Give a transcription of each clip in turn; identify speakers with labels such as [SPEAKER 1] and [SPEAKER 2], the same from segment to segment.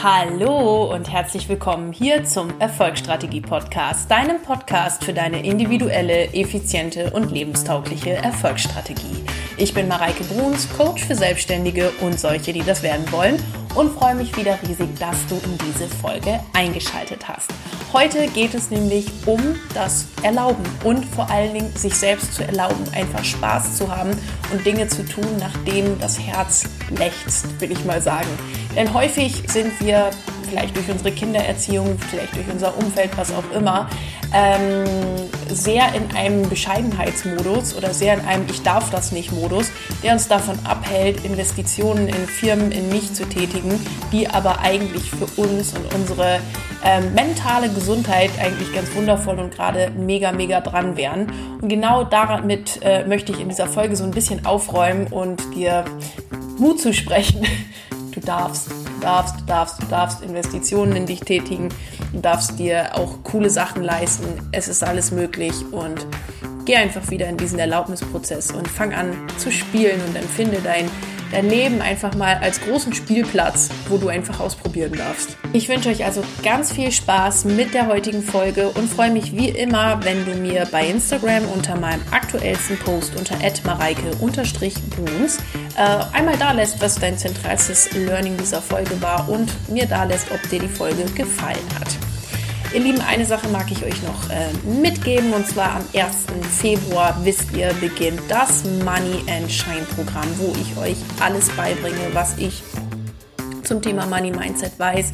[SPEAKER 1] Hallo und herzlich willkommen hier zum Erfolgsstrategie Podcast, deinem Podcast für deine individuelle, effiziente und lebenstaugliche Erfolgsstrategie. Ich bin Mareike Bruns, Coach für Selbstständige und solche, die das werden wollen und freue mich wieder riesig, dass du in diese Folge eingeschaltet hast. Heute geht es nämlich um das Erlauben und vor allen Dingen sich selbst zu erlauben, einfach Spaß zu haben und Dinge zu tun, nachdem das Herz lechzt, will ich mal sagen. Denn häufig sind wir vielleicht durch unsere Kindererziehung, vielleicht durch unser Umfeld, was auch immer, ähm, sehr in einem Bescheidenheitsmodus oder sehr in einem Ich darf das nicht Modus, der uns davon abhält, Investitionen in Firmen, in mich zu tätigen, die aber eigentlich für uns und unsere ähm, mentale Gesundheit eigentlich ganz wundervoll und gerade mega, mega dran wären. Und genau damit äh, möchte ich in dieser Folge so ein bisschen aufräumen und dir Mut zu sprechen. Du darfst, du darfst, du darfst, du darfst Investitionen in dich tätigen. Du darfst dir auch coole Sachen leisten. Es ist alles möglich und geh einfach wieder in diesen Erlaubnisprozess und fang an zu spielen und empfinde dein dein Leben einfach mal als großen Spielplatz, wo du einfach ausprobieren darfst. Ich wünsche euch also ganz viel Spaß mit der heutigen Folge und freue mich wie immer, wenn du mir bei Instagram unter meinem aktuellsten Post unter mareike-bruns äh, einmal da lässt, was dein zentralstes Learning dieser Folge war und mir da lässt, ob dir die Folge gefallen hat. Ihr Lieben, eine Sache mag ich euch noch äh, mitgeben und zwar am 1. Februar, wisst ihr, beginnt das Money and Shine Programm, wo ich euch alles beibringe, was ich zum Thema Money Mindset weiß,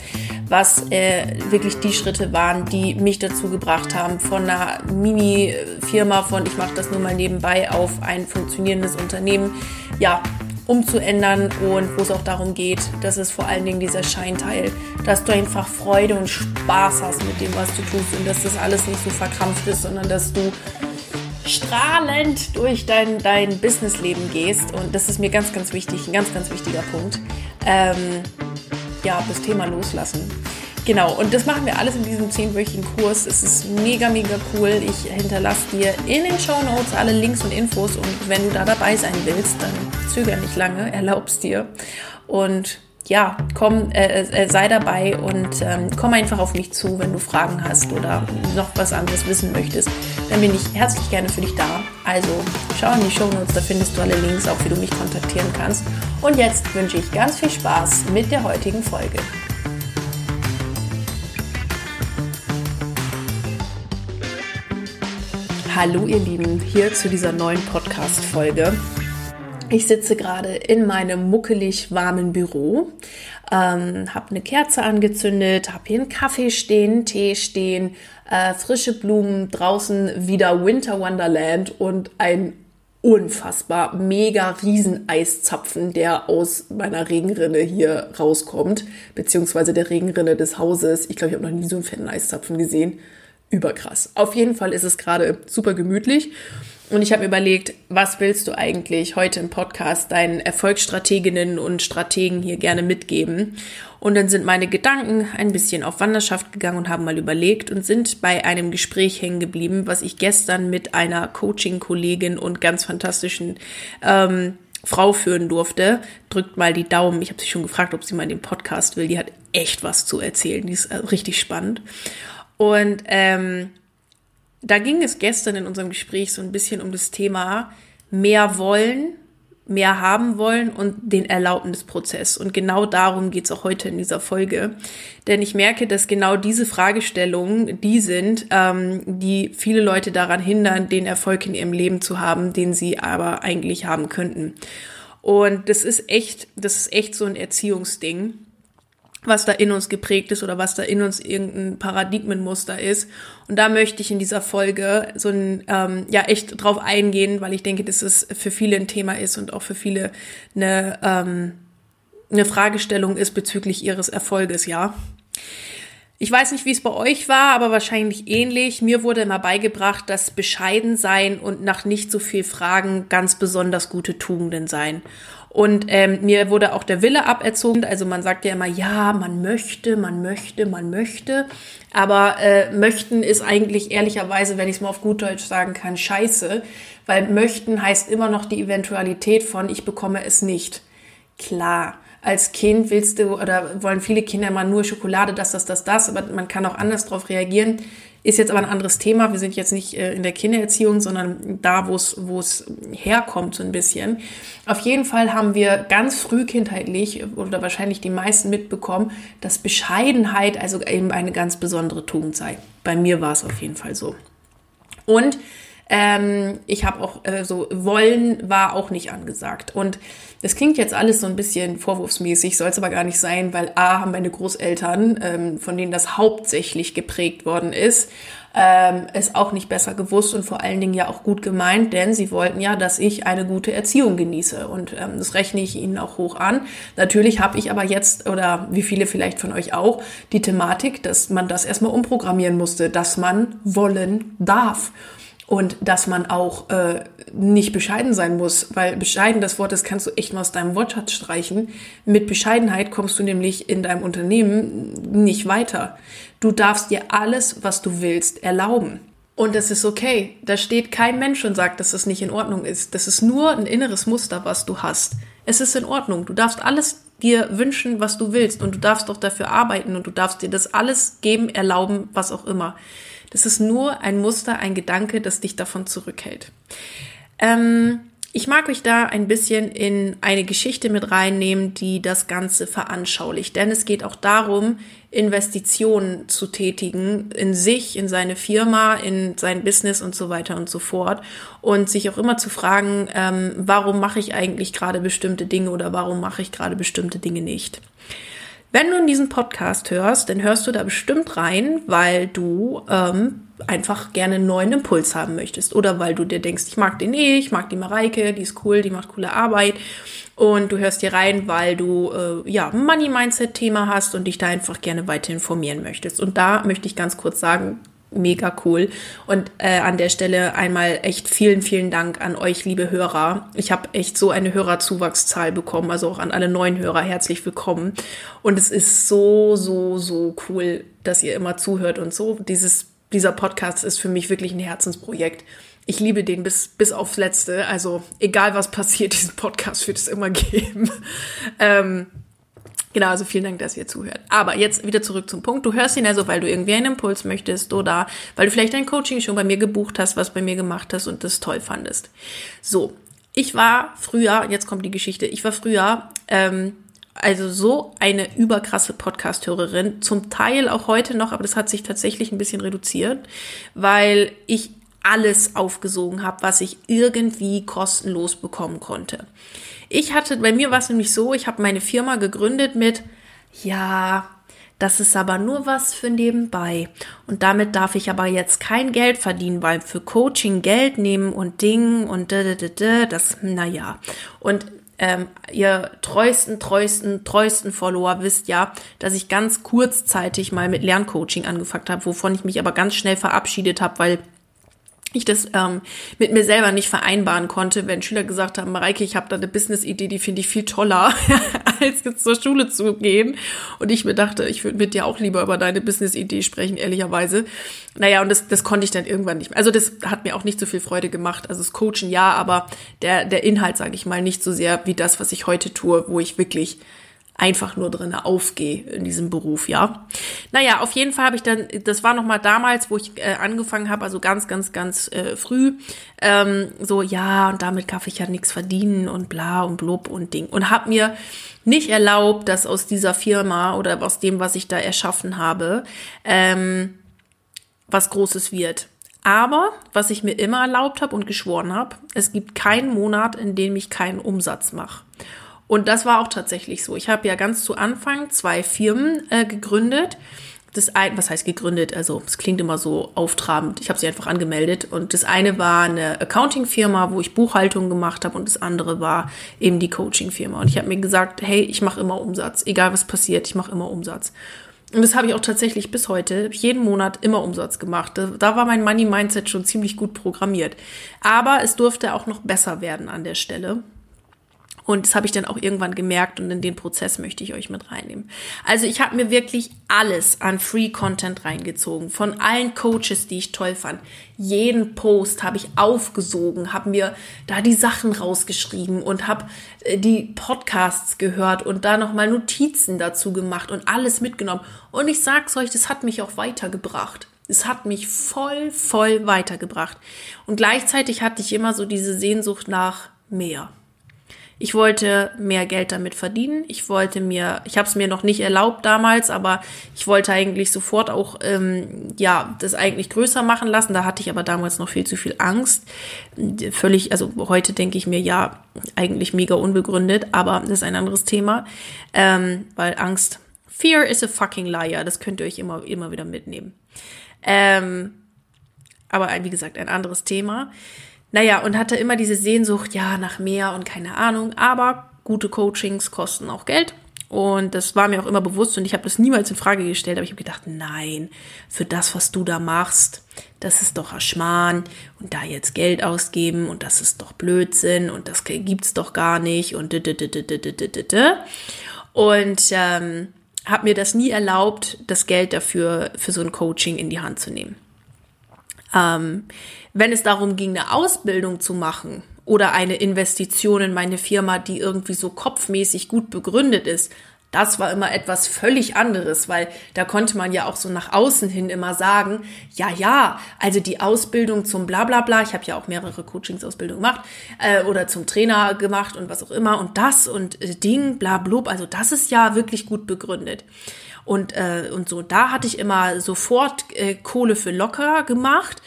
[SPEAKER 1] was äh, wirklich die Schritte waren, die mich dazu gebracht haben, von einer Mini-Firma, von ich mache das nur mal nebenbei, auf ein funktionierendes Unternehmen, ja, umzuändern und wo es auch darum geht, dass es vor allen Dingen dieser Scheinteil, dass du einfach Freude und Spaß hast mit dem, was du tust und dass das alles nicht so verkrampft ist, sondern dass du strahlend durch dein, dein Businessleben gehst und das ist mir ganz, ganz wichtig, ein ganz, ganz wichtiger Punkt. Ähm, ja, das Thema loslassen. Genau, und das machen wir alles in diesem zehnwöchigen Kurs. Es ist mega, mega cool. Ich hinterlasse dir in den Show Notes alle Links und Infos und wenn du da dabei sein willst, dann zöger nicht lange, erlaubst dir. Und ja, komm, äh, äh, sei dabei und ähm, komm einfach auf mich zu, wenn du Fragen hast oder noch was anderes wissen möchtest. Dann bin ich herzlich gerne für dich da. Also schau in die Show Notes, da findest du alle Links, auch wie du mich kontaktieren kannst. Und jetzt wünsche ich ganz viel Spaß mit der heutigen Folge. Hallo ihr Lieben, hier zu dieser neuen Podcast-Folge. Ich sitze gerade in meinem muckelig warmen Büro, ähm, habe eine Kerze angezündet, habe hier einen Kaffee stehen, Tee stehen, äh, frische Blumen, draußen wieder Winter Wonderland und ein unfassbar mega riesen Eiszapfen, der aus meiner Regenrinne hier rauskommt, beziehungsweise der Regenrinne des Hauses. Ich glaube, ich habe noch nie so einen fetten Eiszapfen gesehen überkrass. Auf jeden Fall ist es gerade super gemütlich. Und ich habe überlegt, was willst du eigentlich heute im Podcast deinen Erfolgsstrateginnen und Strategen hier gerne mitgeben? Und dann sind meine Gedanken ein bisschen auf Wanderschaft gegangen und haben mal überlegt und sind bei einem Gespräch hängen geblieben, was ich gestern mit einer Coaching-Kollegin und ganz fantastischen ähm, Frau führen durfte. Drückt mal die Daumen. Ich habe sie schon gefragt, ob sie mal in den Podcast will. Die hat echt was zu erzählen. Die ist äh, richtig spannend. Und ähm, da ging es gestern in unserem Gespräch so ein bisschen um das Thema mehr wollen, mehr haben wollen und den Erlaubnisprozess. Und genau darum geht's auch heute in dieser Folge. Denn ich merke, dass genau diese Fragestellungen die sind, ähm, die viele Leute daran hindern, den Erfolg in ihrem Leben zu haben, den sie aber eigentlich haben könnten. Und das ist echt, das ist echt so ein Erziehungsding was da in uns geprägt ist oder was da in uns irgendein Paradigmenmuster ist. Und da möchte ich in dieser Folge so ein, ähm, ja, echt drauf eingehen, weil ich denke, dass es für viele ein Thema ist und auch für viele eine, ähm, eine Fragestellung ist bezüglich ihres Erfolges, ja. Ich weiß nicht, wie es bei euch war, aber wahrscheinlich ähnlich. Mir wurde immer beigebracht, dass bescheiden sein und nach nicht so viel Fragen ganz besonders gute Tugenden sein. Und ähm, mir wurde auch der Wille aberzogen. Also man sagt ja immer, ja, man möchte, man möchte, man möchte. Aber äh, möchten ist eigentlich ehrlicherweise, wenn ich es mal auf gut Deutsch sagen kann, scheiße. Weil möchten heißt immer noch die Eventualität von, ich bekomme es nicht. Klar. als Kind willst du oder wollen viele Kinder immer nur Schokolade, das, das, das, das, aber man kann auch anders darauf reagieren. Ist jetzt aber ein anderes Thema. Wir sind jetzt nicht äh, in der Kindererziehung, sondern da, wo es, wo es herkommt, so ein bisschen. Auf jeden Fall haben wir ganz früh kindheitlich oder wahrscheinlich die meisten mitbekommen, dass Bescheidenheit also eben eine ganz besondere Tugend sei. Bei mir war es auf jeden Fall so. Und ähm, ich habe auch äh, so, wollen war auch nicht angesagt. Und das klingt jetzt alles so ein bisschen vorwurfsmäßig, soll es aber gar nicht sein, weil A haben meine Großeltern, ähm, von denen das hauptsächlich geprägt worden ist, ähm, es auch nicht besser gewusst und vor allen Dingen ja auch gut gemeint, denn sie wollten ja, dass ich eine gute Erziehung genieße und ähm, das rechne ich ihnen auch hoch an. Natürlich habe ich aber jetzt oder wie viele vielleicht von euch auch die Thematik, dass man das erstmal umprogrammieren musste, dass man wollen darf und dass man auch äh, nicht bescheiden sein muss, weil bescheiden, das Wort, das kannst du echt mal aus deinem Wortschatz streichen. Mit Bescheidenheit kommst du nämlich in deinem Unternehmen nicht weiter. Du darfst dir alles, was du willst, erlauben. Und das ist okay. Da steht kein Mensch und sagt, dass das nicht in Ordnung ist. Das ist nur ein inneres Muster, was du hast. Es ist in Ordnung. Du darfst alles dir wünschen, was du willst. Und du darfst doch dafür arbeiten und du darfst dir das alles geben, erlauben, was auch immer. Das ist nur ein Muster, ein Gedanke, das dich davon zurückhält. Ähm, ich mag euch da ein bisschen in eine Geschichte mit reinnehmen, die das Ganze veranschaulicht. Denn es geht auch darum, Investitionen zu tätigen in sich, in seine Firma, in sein Business und so weiter und so fort. Und sich auch immer zu fragen, ähm, warum mache ich eigentlich gerade bestimmte Dinge oder warum mache ich gerade bestimmte Dinge nicht. Wenn du in diesen Podcast hörst, dann hörst du da bestimmt rein, weil du ähm, einfach gerne einen neuen Impuls haben möchtest oder weil du dir denkst, ich mag den eh, ich mag die Mareike, die ist cool, die macht coole Arbeit und du hörst hier rein, weil du äh, ja Money Mindset Thema hast und dich da einfach gerne weiter informieren möchtest. Und da möchte ich ganz kurz sagen, mega cool. Und äh, an der Stelle einmal echt vielen, vielen Dank an euch, liebe Hörer. Ich habe echt so eine Hörerzuwachszahl bekommen, also auch an alle neuen Hörer herzlich willkommen. Und es ist so, so, so cool, dass ihr immer zuhört und so. Dieses, dieser Podcast ist für mich wirklich ein Herzensprojekt. Ich liebe den bis, bis aufs Letzte. Also egal was passiert, diesen Podcast wird es immer geben. ähm, Genau, also vielen Dank, dass ihr zuhört. Aber jetzt wieder zurück zum Punkt. Du hörst ihn also, weil du irgendwie einen Impuls möchtest oder weil du vielleicht ein Coaching schon bei mir gebucht hast, was bei mir gemacht hast und das toll fandest. So, ich war früher, jetzt kommt die Geschichte, ich war früher ähm, also so eine überkrasse Podcast-Hörerin, zum Teil auch heute noch, aber das hat sich tatsächlich ein bisschen reduziert, weil ich alles aufgesogen habe, was ich irgendwie kostenlos bekommen konnte. Ich hatte, bei mir war es nämlich so, ich habe meine Firma gegründet mit, ja, das ist aber nur was für nebenbei. Und damit darf ich aber jetzt kein Geld verdienen, weil für Coaching Geld nehmen und Ding und da, da, da, da, das, naja. Und ähm, ihr treuesten, treuesten, treuesten Follower wisst ja, dass ich ganz kurzzeitig mal mit Lerncoaching angefangen habe, wovon ich mich aber ganz schnell verabschiedet habe, weil ich das ähm, mit mir selber nicht vereinbaren konnte, wenn Schüler gesagt haben, Mareike, ich habe da eine Business-Idee, die finde ich viel toller, als jetzt zur Schule zu gehen. Und ich mir dachte, ich würde mit dir auch lieber über deine Business-Idee sprechen, ehrlicherweise. Naja, und das, das konnte ich dann irgendwann nicht mehr. Also das hat mir auch nicht so viel Freude gemacht. Also das Coachen ja, aber der, der Inhalt, sage ich mal, nicht so sehr wie das, was ich heute tue, wo ich wirklich einfach nur drin aufgehe in diesem Beruf, ja. Naja, auf jeden Fall habe ich dann, das war nochmal damals, wo ich äh, angefangen habe, also ganz, ganz, ganz äh, früh, ähm, so, ja, und damit darf ich ja nichts verdienen und bla und blub und Ding. Und habe mir nicht erlaubt, dass aus dieser Firma oder aus dem, was ich da erschaffen habe, ähm, was Großes wird. Aber was ich mir immer erlaubt habe und geschworen habe, es gibt keinen Monat, in dem ich keinen Umsatz mache. Und das war auch tatsächlich so. Ich habe ja ganz zu Anfang zwei Firmen äh, gegründet. Das ein, was heißt gegründet? Also es klingt immer so auftrabend. Ich habe sie einfach angemeldet. Und das eine war eine Accounting-Firma, wo ich Buchhaltung gemacht habe, und das andere war eben die Coaching-Firma. Und ich habe mir gesagt, hey, ich mache immer Umsatz, egal was passiert, ich mache immer Umsatz. Und das habe ich auch tatsächlich bis heute, jeden Monat immer Umsatz gemacht. Da, war mein Money-Mindset schon ziemlich gut programmiert. Aber es durfte auch noch besser werden an der Stelle. Und das habe ich dann auch irgendwann gemerkt und in den Prozess möchte ich euch mit reinnehmen. Also ich habe mir wirklich alles an Free Content reingezogen, von allen Coaches, die ich toll fand. Jeden Post habe ich aufgesogen, habe mir da die Sachen rausgeschrieben und habe äh, die Podcasts gehört und da nochmal Notizen dazu gemacht und alles mitgenommen. Und ich sag's euch, das hat mich auch weitergebracht. Es hat mich voll, voll weitergebracht. Und gleichzeitig hatte ich immer so diese Sehnsucht nach mehr. Ich wollte mehr Geld damit verdienen. Ich wollte mir, ich habe es mir noch nicht erlaubt damals, aber ich wollte eigentlich sofort auch ähm, ja das eigentlich größer machen lassen. Da hatte ich aber damals noch viel zu viel Angst. Völlig, also heute denke ich mir ja eigentlich mega unbegründet, aber das ist ein anderes Thema, ähm, weil Angst, Fear is a fucking liar. Das könnt ihr euch immer immer wieder mitnehmen. Ähm, aber wie gesagt ein anderes Thema. Naja, und hatte immer diese Sehnsucht, ja, nach mehr und keine Ahnung. Aber gute Coachings kosten auch Geld. Und das war mir auch immer bewusst und ich habe das niemals in Frage gestellt, aber ich habe gedacht, nein, für das, was du da machst, das ist doch ein Schmarrn und da jetzt Geld ausgeben und das ist doch Blödsinn und das gibt's doch gar nicht und und ähm, habe mir das nie erlaubt, das Geld dafür für so ein Coaching in die Hand zu nehmen. Ähm, wenn es darum ging, eine Ausbildung zu machen oder eine Investition in meine Firma, die irgendwie so kopfmäßig gut begründet ist, das war immer etwas völlig anderes, weil da konnte man ja auch so nach außen hin immer sagen, ja, ja, also die Ausbildung zum Blablabla, ich habe ja auch mehrere Coachingsausbildungen gemacht äh, oder zum Trainer gemacht und was auch immer und das und äh, Ding, blablub, also das ist ja wirklich gut begründet. Und, äh, und so, da hatte ich immer sofort äh, Kohle für locker gemacht.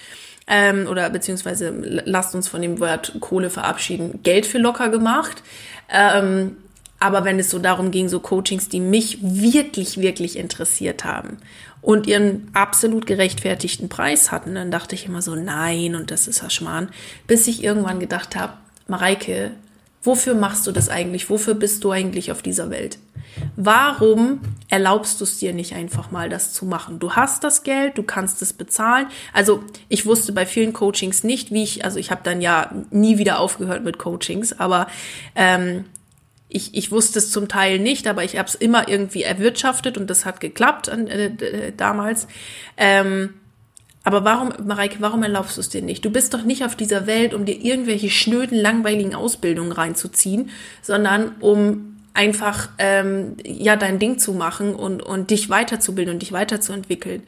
[SPEAKER 1] Ähm, oder beziehungsweise lasst uns von dem Wort Kohle verabschieden, Geld für locker gemacht. Ähm, aber wenn es so darum ging, so Coachings, die mich wirklich, wirklich interessiert haben und ihren absolut gerechtfertigten Preis hatten, dann dachte ich immer so, nein, und das ist ja Schmarrn. Bis ich irgendwann gedacht habe, Mareike, wofür machst du das eigentlich? Wofür bist du eigentlich auf dieser Welt? Warum erlaubst du es dir nicht einfach mal, das zu machen? Du hast das Geld, du kannst es bezahlen. Also ich wusste bei vielen Coachings nicht, wie ich, also ich habe dann ja nie wieder aufgehört mit Coachings, aber ähm, ich, ich wusste es zum Teil nicht, aber ich habe es immer irgendwie erwirtschaftet und das hat geklappt äh, damals. Ähm, aber warum, Mareike, warum erlaubst du es dir nicht? Du bist doch nicht auf dieser Welt, um dir irgendwelche schnöden, langweiligen Ausbildungen reinzuziehen, sondern um einfach ähm, ja dein Ding zu machen und, und dich weiterzubilden und dich weiterzuentwickeln.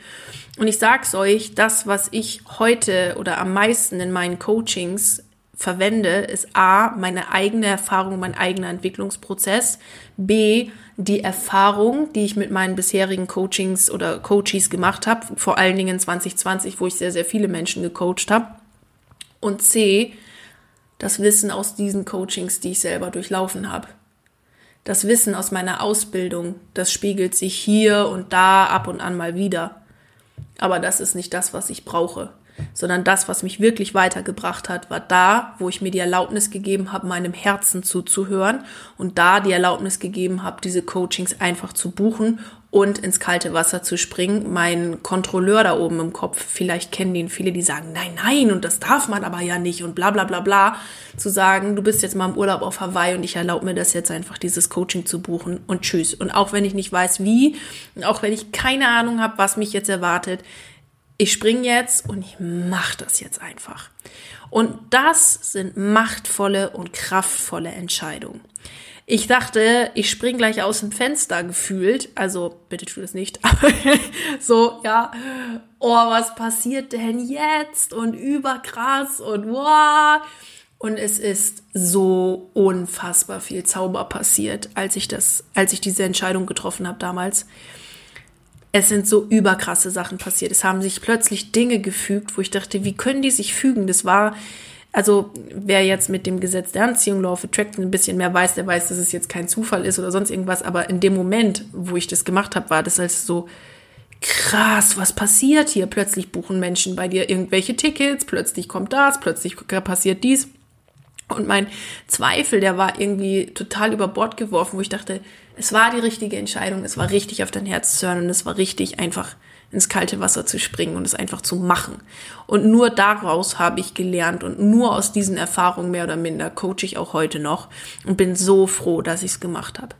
[SPEAKER 1] Und ich sag's euch, das, was ich heute oder am meisten in meinen Coachings verwende, ist A, meine eigene Erfahrung, mein eigener Entwicklungsprozess, B, die Erfahrung, die ich mit meinen bisherigen Coachings oder Coaches gemacht habe, vor allen Dingen 2020, wo ich sehr, sehr viele Menschen gecoacht habe, und C, das Wissen aus diesen Coachings, die ich selber durchlaufen habe. Das Wissen aus meiner Ausbildung, das spiegelt sich hier und da ab und an mal wieder. Aber das ist nicht das, was ich brauche sondern das, was mich wirklich weitergebracht hat, war da, wo ich mir die Erlaubnis gegeben habe, meinem Herzen zuzuhören und da die Erlaubnis gegeben habe, diese Coachings einfach zu buchen und ins kalte Wasser zu springen. Mein Kontrolleur da oben im Kopf, vielleicht kennen ihn viele, die sagen, nein, nein, und das darf man aber ja nicht und bla bla bla bla, zu sagen, du bist jetzt mal im Urlaub auf Hawaii und ich erlaube mir das jetzt einfach, dieses Coaching zu buchen und tschüss. Und auch wenn ich nicht weiß, wie, und auch wenn ich keine Ahnung habe, was mich jetzt erwartet, ich springe jetzt und ich mache das jetzt einfach. Und das sind machtvolle und kraftvolle Entscheidungen. Ich dachte, ich spring gleich aus dem Fenster gefühlt. Also, bitte tu das nicht. Aber so, ja. Oh, was passiert denn jetzt? Und überkrass und wow. Und es ist so unfassbar viel Zauber passiert, als ich das, als ich diese Entscheidung getroffen habe damals es sind so überkrasse Sachen passiert. Es haben sich plötzlich Dinge gefügt, wo ich dachte, wie können die sich fügen? Das war, also wer jetzt mit dem Gesetz der Anziehung, Law of Attraction ein bisschen mehr weiß, der weiß, dass es jetzt kein Zufall ist oder sonst irgendwas. Aber in dem Moment, wo ich das gemacht habe, war das als so krass, was passiert hier? Plötzlich buchen Menschen bei dir irgendwelche Tickets, plötzlich kommt das, plötzlich passiert dies. Und mein Zweifel, der war irgendwie total über Bord geworfen, wo ich dachte, es war die richtige Entscheidung, es war richtig auf dein Herz zu hören und es war richtig einfach ins kalte Wasser zu springen und es einfach zu machen. Und nur daraus habe ich gelernt und nur aus diesen Erfahrungen mehr oder minder coache ich auch heute noch und bin so froh, dass ich es gemacht habe.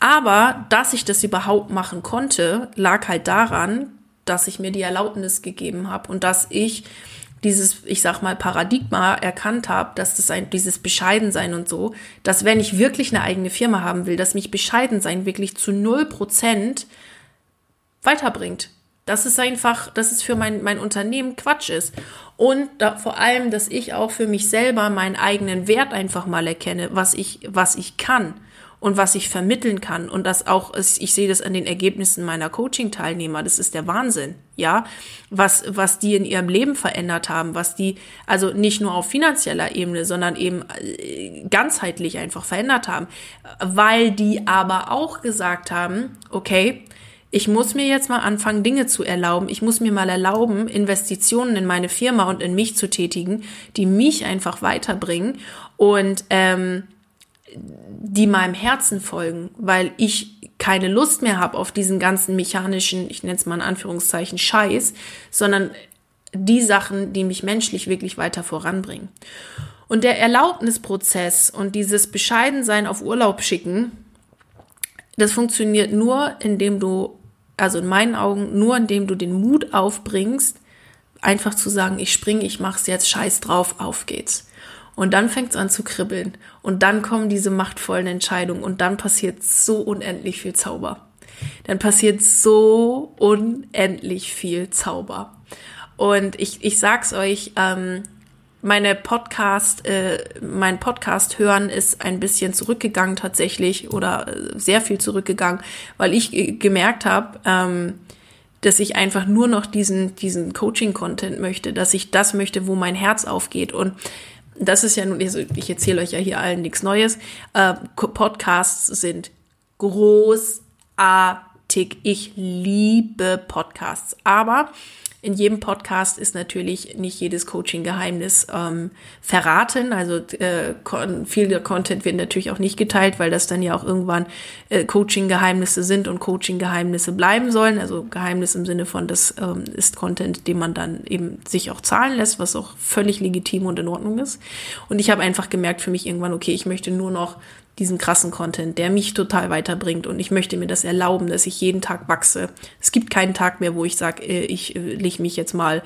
[SPEAKER 1] Aber dass ich das überhaupt machen konnte, lag halt daran, dass ich mir die Erlaubnis gegeben habe und dass ich dieses, ich sag mal, Paradigma erkannt habe, dass das ein, dieses Bescheidensein und so, dass wenn ich wirklich eine eigene Firma haben will, dass mich Bescheidensein wirklich zu null Prozent weiterbringt. Das ist einfach, dass es für mein, mein Unternehmen Quatsch ist. Und da, vor allem, dass ich auch für mich selber meinen eigenen Wert einfach mal erkenne, was ich, was ich kann und was ich vermitteln kann. Und das auch, ich sehe das an den Ergebnissen meiner Coaching-Teilnehmer. Das ist der Wahnsinn. Ja, was, was die in ihrem Leben verändert haben, was die, also nicht nur auf finanzieller Ebene, sondern eben äh, ganzheitlich einfach verändert haben. Weil die aber auch gesagt haben, okay, ich muss mir jetzt mal anfangen, Dinge zu erlauben. Ich muss mir mal erlauben, Investitionen in meine Firma und in mich zu tätigen, die mich einfach weiterbringen. Und ähm, die meinem Herzen folgen, weil ich keine Lust mehr habe auf diesen ganzen mechanischen, ich nenne es mal in Anführungszeichen, Scheiß, sondern die Sachen, die mich menschlich wirklich weiter voranbringen. Und der Erlaubnisprozess und dieses Bescheidensein auf Urlaub schicken, das funktioniert nur, indem du, also in meinen Augen, nur indem du den Mut aufbringst, einfach zu sagen, ich springe, ich mach's jetzt, scheiß drauf, auf geht's. Und dann fängt es an zu kribbeln. Und dann kommen diese machtvollen Entscheidungen. Und dann passiert so unendlich viel Zauber. Dann passiert so unendlich viel Zauber. Und ich, ich sag's euch, ähm, meine Podcast, äh, mein Podcast hören ist ein bisschen zurückgegangen tatsächlich oder äh, sehr viel zurückgegangen, weil ich äh, gemerkt habe, ähm, dass ich einfach nur noch diesen, diesen Coaching-Content möchte, dass ich das möchte, wo mein Herz aufgeht. Und das ist ja nun, also ich erzähle euch ja hier allen nichts Neues. Äh, Podcasts sind großartig. Ich liebe Podcasts. Aber in jedem Podcast ist natürlich nicht jedes Coaching-Geheimnis ähm, verraten. Also äh, viel der Content wird natürlich auch nicht geteilt, weil das dann ja auch irgendwann äh, Coaching-Geheimnisse sind und Coaching-Geheimnisse bleiben sollen. Also Geheimnis im Sinne von, das ähm, ist Content, den man dann eben sich auch zahlen lässt, was auch völlig legitim und in Ordnung ist. Und ich habe einfach gemerkt für mich irgendwann, okay, ich möchte nur noch diesen krassen Content, der mich total weiterbringt und ich möchte mir das erlauben, dass ich jeden Tag wachse. Es gibt keinen Tag mehr, wo ich sage, äh, ich äh, lege mich jetzt mal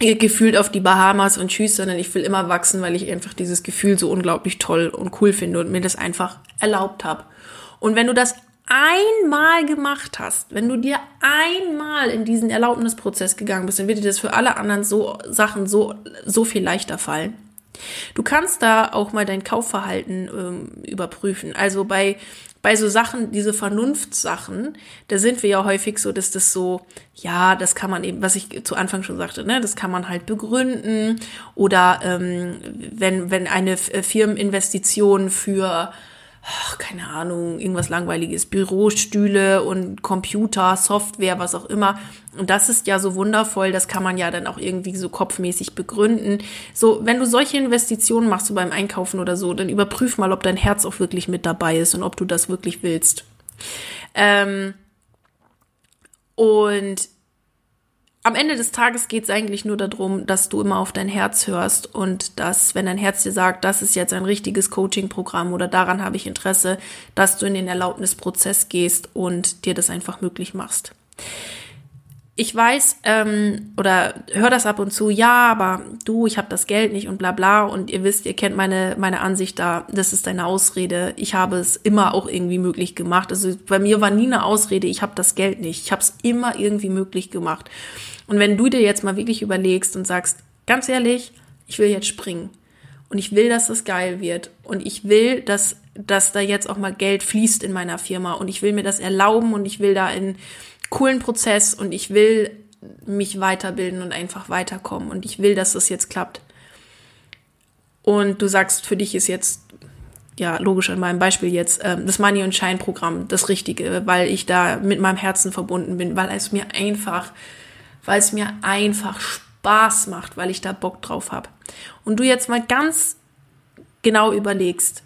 [SPEAKER 1] äh, gefühlt auf die Bahamas und tschüss, sondern ich will immer wachsen, weil ich einfach dieses Gefühl so unglaublich toll und cool finde und mir das einfach erlaubt habe. Und wenn du das einmal gemacht hast, wenn du dir einmal in diesen Erlaubnisprozess gegangen bist, dann wird dir das für alle anderen so Sachen so so viel leichter fallen. Du kannst da auch mal dein Kaufverhalten ähm, überprüfen. Also bei, bei so Sachen, diese Vernunftssachen, da sind wir ja häufig so, dass das so, ja, das kann man eben, was ich zu Anfang schon sagte, ne, das kann man halt begründen. Oder ähm, wenn, wenn eine Firmeninvestition für ach, keine Ahnung, irgendwas langweiliges, Bürostühle und Computer, Software, was auch immer. Und das ist ja so wundervoll, das kann man ja dann auch irgendwie so kopfmäßig begründen. So, wenn du solche Investitionen machst, so beim Einkaufen oder so, dann überprüf mal, ob dein Herz auch wirklich mit dabei ist und ob du das wirklich willst. Ähm, und am Ende des Tages geht es eigentlich nur darum, dass du immer auf dein Herz hörst und dass, wenn dein Herz dir sagt, das ist jetzt ein richtiges Coaching-Programm oder daran habe ich Interesse, dass du in den Erlaubnisprozess gehst und dir das einfach möglich machst ich weiß ähm, oder hör das ab und zu, ja, aber du, ich habe das Geld nicht und bla bla und ihr wisst, ihr kennt meine meine Ansicht da, das ist eine Ausrede. Ich habe es immer auch irgendwie möglich gemacht. Also bei mir war nie eine Ausrede, ich habe das Geld nicht. Ich habe es immer irgendwie möglich gemacht. Und wenn du dir jetzt mal wirklich überlegst und sagst, ganz ehrlich, ich will jetzt springen und ich will, dass das geil wird und ich will, dass dass da jetzt auch mal Geld fließt in meiner Firma und ich will mir das erlauben und ich will da in coolen Prozess und ich will mich weiterbilden und einfach weiterkommen und ich will, dass das jetzt klappt. Und du sagst, für dich ist jetzt, ja, logisch an meinem Beispiel jetzt, äh, das Money und Shine Programm das Richtige, weil ich da mit meinem Herzen verbunden bin, weil es mir einfach, weil es mir einfach Spaß macht, weil ich da Bock drauf habe. Und du jetzt mal ganz genau überlegst,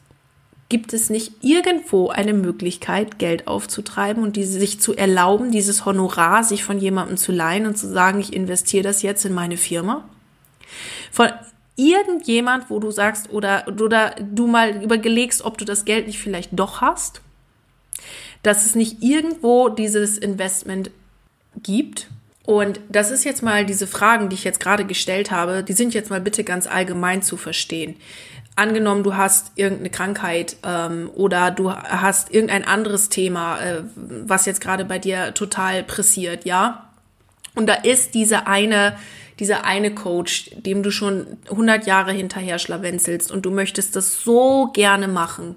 [SPEAKER 1] Gibt es nicht irgendwo eine Möglichkeit, Geld aufzutreiben und diese, sich zu erlauben, dieses Honorar sich von jemandem zu leihen und zu sagen, ich investiere das jetzt in meine Firma? Von irgendjemand, wo du sagst oder, oder du mal überlegst, ob du das Geld nicht vielleicht doch hast? Dass es nicht irgendwo dieses Investment gibt? Und das ist jetzt mal diese Fragen, die ich jetzt gerade gestellt habe, die sind jetzt mal bitte ganz allgemein zu verstehen angenommen, du hast irgendeine Krankheit ähm, oder du hast irgendein anderes Thema, äh, was jetzt gerade bei dir total pressiert, ja? Und da ist diese eine, dieser eine Coach, dem du schon 100 Jahre hinterher schlawenzelst und du möchtest das so gerne machen.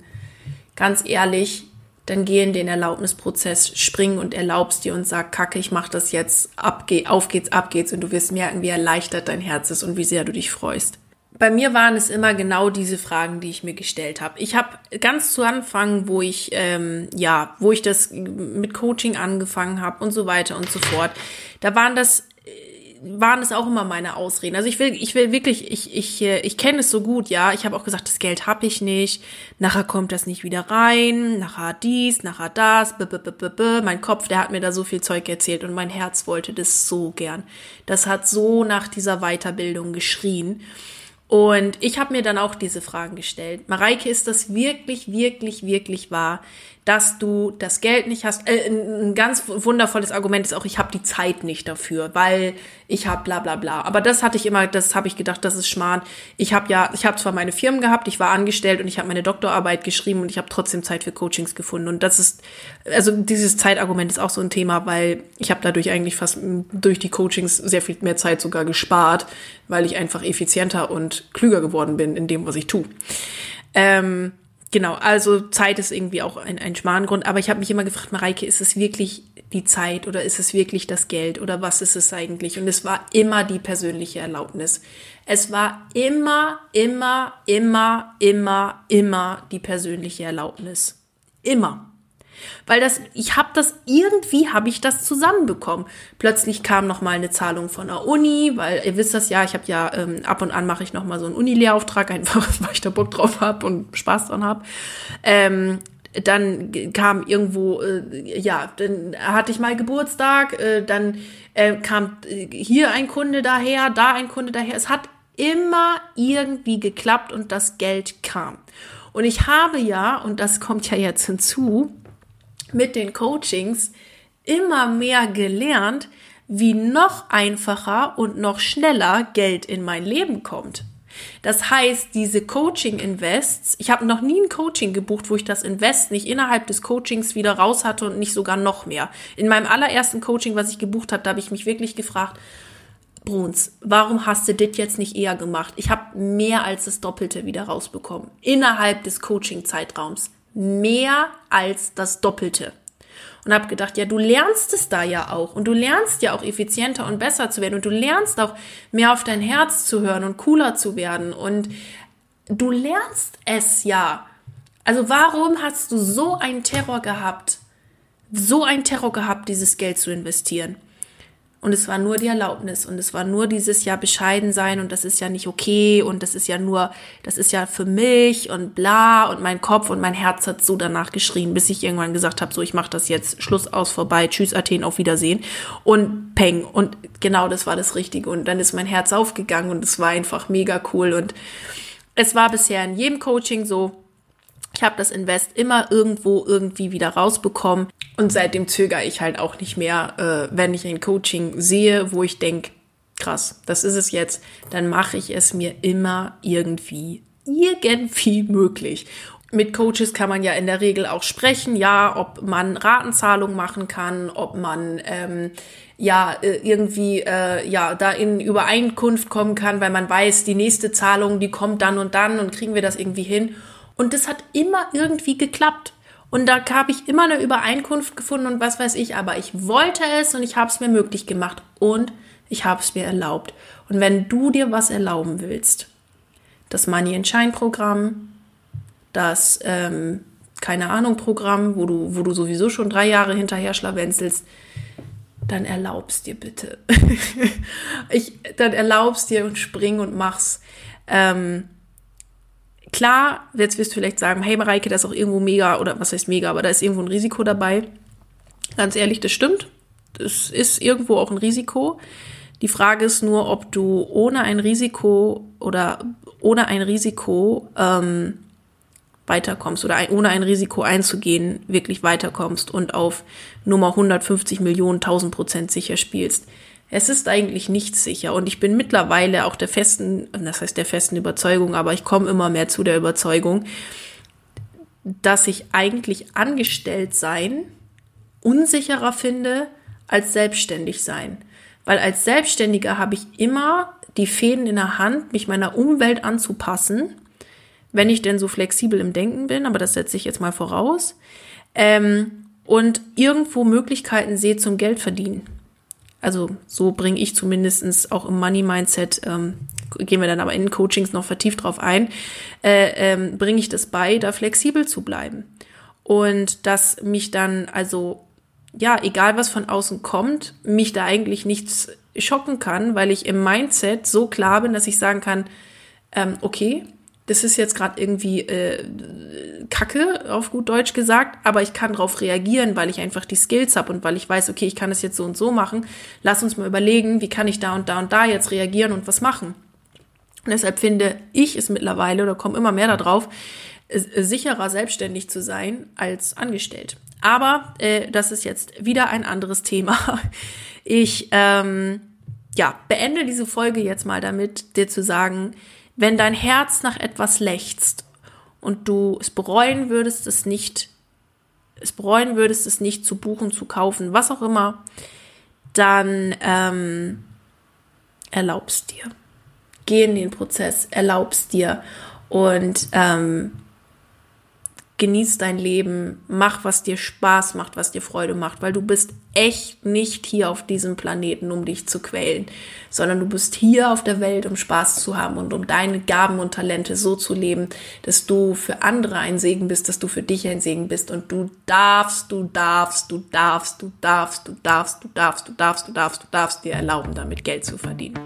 [SPEAKER 1] Ganz ehrlich, dann geh in den Erlaubnisprozess, spring und erlaubst dir und sag, kacke, ich mach das jetzt, ab, auf geht's, ab geht's und du wirst merken, wie erleichtert dein Herz ist und wie sehr du dich freust bei mir waren es immer genau diese Fragen, die ich mir gestellt habe. Ich habe ganz zu Anfang, wo ich ähm, ja, wo ich das mit Coaching angefangen habe und so weiter und so fort, da waren das waren es auch immer meine Ausreden. Also ich will, ich will wirklich, ich, ich, äh, ich kenne es so gut, ja. Ich habe auch gesagt, das Geld habe ich nicht. Nachher kommt das nicht wieder rein. Nachher dies, nachher das. B -b -b -b -b. Mein Kopf, der hat mir da so viel Zeug erzählt und mein Herz wollte das so gern. Das hat so nach dieser Weiterbildung geschrien. Und ich habe mir dann auch diese Fragen gestellt. Mareike, ist das wirklich, wirklich, wirklich wahr, dass du das Geld nicht hast? Äh, ein ganz wundervolles Argument ist auch, ich habe die Zeit nicht dafür, weil ich habe bla bla bla. Aber das hatte ich immer, das habe ich gedacht, das ist Schmarrn. Ich habe ja, ich habe zwar meine Firmen gehabt, ich war angestellt und ich habe meine Doktorarbeit geschrieben und ich habe trotzdem Zeit für Coachings gefunden. Und das ist, also dieses Zeitargument ist auch so ein Thema, weil ich habe dadurch eigentlich fast durch die Coachings sehr viel mehr Zeit sogar gespart, weil ich einfach effizienter und klüger geworden bin in dem, was ich tue. Ähm, Genau, also Zeit ist irgendwie auch ein, ein Schmarrngrund. Aber ich habe mich immer gefragt, Mareike, ist es wirklich die Zeit oder ist es wirklich das Geld oder was ist es eigentlich? Und es war immer die persönliche Erlaubnis. Es war immer, immer, immer, immer, immer die persönliche Erlaubnis. Immer. Weil das, ich habe das irgendwie habe ich das zusammenbekommen. Plötzlich kam noch mal eine Zahlung von der Uni, weil ihr wisst das ja, ich habe ja ähm, ab und an mache ich noch mal so einen Unilehrauftrag, einfach weil ich da Bock drauf habe und Spaß dran habe. Ähm, dann kam irgendwo, äh, ja, dann hatte ich mal Geburtstag, äh, dann äh, kam äh, hier ein Kunde daher, da ein Kunde daher. Es hat immer irgendwie geklappt und das Geld kam. Und ich habe ja, und das kommt ja jetzt hinzu, mit den Coachings immer mehr gelernt, wie noch einfacher und noch schneller Geld in mein Leben kommt. Das heißt, diese Coaching-Invests, ich habe noch nie ein Coaching gebucht, wo ich das Invest nicht innerhalb des Coachings wieder raus hatte und nicht sogar noch mehr. In meinem allerersten Coaching, was ich gebucht habe, da habe ich mich wirklich gefragt, Bruns, warum hast du das jetzt nicht eher gemacht? Ich habe mehr als das Doppelte wieder rausbekommen. Innerhalb des Coaching-Zeitraums mehr als das Doppelte. Und habe gedacht, ja, du lernst es da ja auch und du lernst ja auch effizienter und besser zu werden und du lernst auch mehr auf dein Herz zu hören und cooler zu werden und du lernst es ja. Also warum hast du so einen Terror gehabt, so einen Terror gehabt, dieses Geld zu investieren? Und es war nur die Erlaubnis. Und es war nur dieses ja bescheiden sein und das ist ja nicht okay und das ist ja nur, das ist ja für mich und bla. Und mein Kopf und mein Herz hat so danach geschrien, bis ich irgendwann gesagt habe, so ich mache das jetzt, Schluss aus, vorbei, tschüss Athen, auf Wiedersehen. Und peng. Und genau das war das Richtige. Und dann ist mein Herz aufgegangen und es war einfach mega cool. Und es war bisher in jedem Coaching so, ich habe das Invest immer irgendwo irgendwie wieder rausbekommen und seitdem zögere ich halt auch nicht mehr, äh, wenn ich ein Coaching sehe, wo ich denke, krass, das ist es jetzt, dann mache ich es mir immer irgendwie, irgendwie möglich. Mit Coaches kann man ja in der Regel auch sprechen, ja, ob man Ratenzahlung machen kann, ob man ähm, ja äh, irgendwie äh, ja da in Übereinkunft kommen kann, weil man weiß, die nächste Zahlung, die kommt dann und dann und kriegen wir das irgendwie hin. Und das hat immer irgendwie geklappt. Und da habe ich immer eine Übereinkunft gefunden und was weiß ich, aber ich wollte es und ich habe es mir möglich gemacht und ich habe es mir erlaubt. Und wenn du dir was erlauben willst, das Money and Shine Programm, das ähm, keine Ahnung Programm, wo du, wo du sowieso schon drei Jahre hinterher schlawenzelst, dann erlaubst dir bitte. ich, dann erlaubst dir und spring und mach's. Ähm, klar, jetzt wirst du vielleicht sagen, hey Mareike, das ist auch irgendwo mega, oder was heißt mega, aber da ist irgendwo ein Risiko dabei. Ganz ehrlich, das stimmt. Das ist irgendwo auch ein Risiko. Die Frage ist nur, ob du ohne ein Risiko oder ohne ein Risiko ähm, weiterkommst oder ein, ohne ein Risiko einzugehen, wirklich weiterkommst und auf Nummer 150 Millionen, 1000 Prozent sicher spielst. Es ist eigentlich nicht sicher und ich bin mittlerweile auch der festen, das heißt der festen Überzeugung, aber ich komme immer mehr zu der Überzeugung, dass ich eigentlich angestellt sein unsicherer finde als selbstständig sein. Weil als Selbstständiger habe ich immer die Fäden in der Hand, mich meiner Umwelt anzupassen, wenn ich denn so flexibel im Denken bin, aber das setze ich jetzt mal voraus, ähm, und irgendwo Möglichkeiten sehe zum Geld verdienen. Also so bringe ich zumindestens auch im Money-Mindset, ähm, gehen wir dann aber in Coachings noch vertieft drauf ein, äh, ähm, bringe ich das bei, da flexibel zu bleiben. Und dass mich dann also ja, egal was von außen kommt, mich da eigentlich nichts schocken kann, weil ich im Mindset so klar bin, dass ich sagen kann, ähm, okay, das ist jetzt gerade irgendwie äh, Kacke, auf gut Deutsch gesagt, aber ich kann darauf reagieren, weil ich einfach die Skills habe und weil ich weiß, okay, ich kann das jetzt so und so machen. Lass uns mal überlegen, wie kann ich da und da und da jetzt reagieren und was machen. Und deshalb finde ich es mittlerweile oder komme immer mehr darauf, sicherer selbstständig zu sein als angestellt. Aber äh, das ist jetzt wieder ein anderes Thema. Ich ähm, ja, beende diese Folge jetzt mal damit, dir zu sagen, wenn dein Herz nach etwas lechzt und du es bereuen würdest, es nicht, es bereuen würdest, es nicht zu buchen, zu kaufen, was auch immer, dann ähm, erlaubst dir. Geh in den Prozess, erlaubst dir und ähm, genieß dein Leben, mach, was dir Spaß macht, was dir Freude macht, weil du bist echt nicht hier auf diesem Planeten, um dich zu quälen, sondern du bist hier auf der Welt, um Spaß zu haben und um deine Gaben und Talente so zu leben, dass du für andere ein Segen bist, dass du für dich ein Segen bist und du darfst, du darfst, du darfst, du darfst, du darfst, du darfst, du darfst, du darfst, du darfst dir erlauben, damit Geld zu verdienen.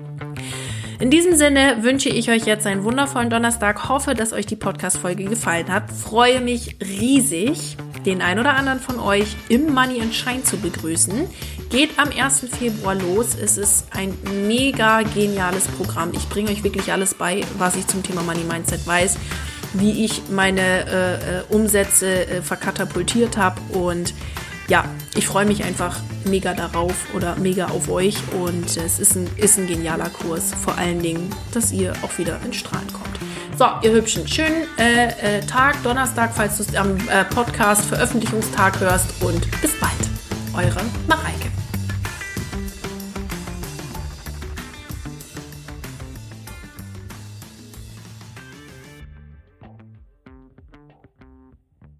[SPEAKER 1] In diesem Sinne wünsche ich euch jetzt einen wundervollen Donnerstag. Hoffe, dass euch die Podcast-Folge gefallen hat. Freue mich riesig, den ein oder anderen von euch im Money and Shine zu begrüßen. Geht am 1. Februar los. Es ist ein mega geniales Programm. Ich bringe euch wirklich alles bei, was ich zum Thema Money Mindset weiß, wie ich meine äh, äh Umsätze äh, verkatapultiert habe und ja, ich freue mich einfach mega darauf oder mega auf euch und es ist ein, ist ein genialer Kurs. Vor allen Dingen, dass ihr auch wieder ins Strahlen kommt. So, ihr Hübschen, schönen äh, äh, Tag, Donnerstag, falls du es am äh, Podcast Veröffentlichungstag hörst und bis bald. Eure Marie.